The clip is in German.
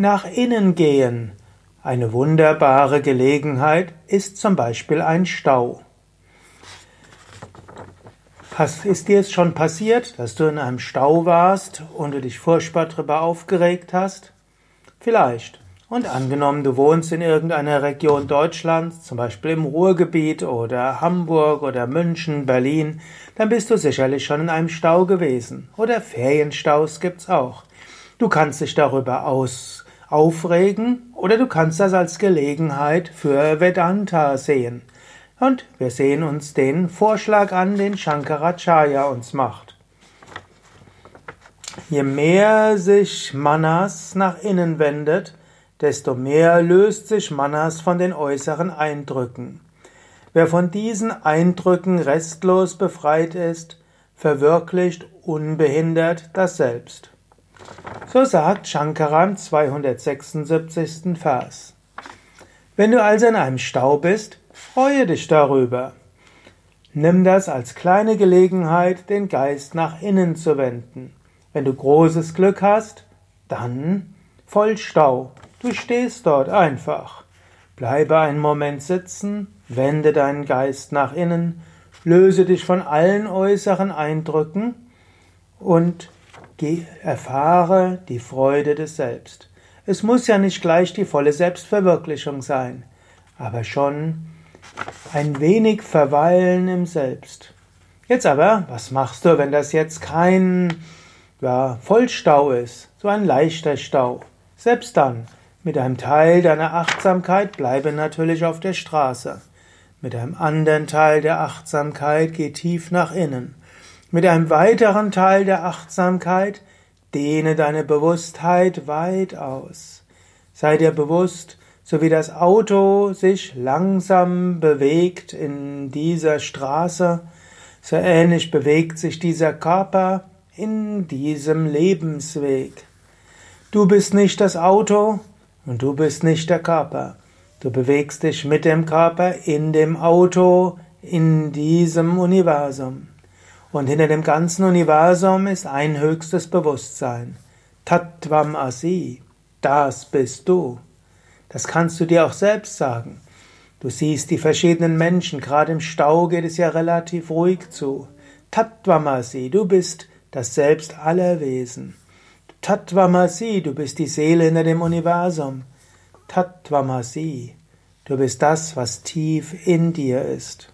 Nach innen gehen. Eine wunderbare Gelegenheit ist zum Beispiel ein Stau. Ist dir es schon passiert, dass du in einem Stau warst und du dich furchtbar darüber aufgeregt hast? Vielleicht. Und angenommen, du wohnst in irgendeiner Region Deutschlands, zum Beispiel im Ruhrgebiet oder Hamburg oder München, Berlin, dann bist du sicherlich schon in einem Stau gewesen. Oder Ferienstaus gibt's auch. Du kannst dich darüber aus, aufregen oder du kannst das als Gelegenheit für Vedanta sehen. Und wir sehen uns den Vorschlag an, den Shankaracharya uns macht. Je mehr sich Manas nach innen wendet, desto mehr löst sich Manas von den äußeren Eindrücken. Wer von diesen Eindrücken restlos befreit ist, verwirklicht unbehindert das Selbst. So sagt Shankara im 276. Vers. Wenn du also in einem Stau bist, freue dich darüber. Nimm das als kleine Gelegenheit, den Geist nach innen zu wenden. Wenn du großes Glück hast, dann voll Stau. Du stehst dort einfach. Bleibe einen Moment sitzen, wende deinen Geist nach innen, löse dich von allen äußeren Eindrücken und erfahre die Freude des Selbst. Es muss ja nicht gleich die volle Selbstverwirklichung sein, aber schon ein wenig verweilen im Selbst. Jetzt aber, was machst du, wenn das jetzt kein ja, Vollstau ist, so ein leichter Stau? Selbst dann, mit einem Teil deiner Achtsamkeit bleibe natürlich auf der Straße. Mit einem anderen Teil der Achtsamkeit geh tief nach innen. Mit einem weiteren Teil der Achtsamkeit dehne deine Bewusstheit weit aus. Sei dir bewusst, so wie das Auto sich langsam bewegt in dieser Straße, so ähnlich bewegt sich dieser Körper in diesem Lebensweg. Du bist nicht das Auto, und du bist nicht der Körper. Du bewegst dich mit dem Körper in dem Auto, in diesem Universum. Und hinter dem ganzen Universum ist ein höchstes Bewusstsein. Tattvam Asi. Das bist du. Das kannst du dir auch selbst sagen. Du siehst die verschiedenen Menschen, gerade im Stau geht es ja relativ ruhig zu. Tattvamasi, du bist das Selbst aller Wesen. Tattvamasi, du bist die Seele hinter dem Universum. Tattvamasi, du bist das, was tief in dir ist.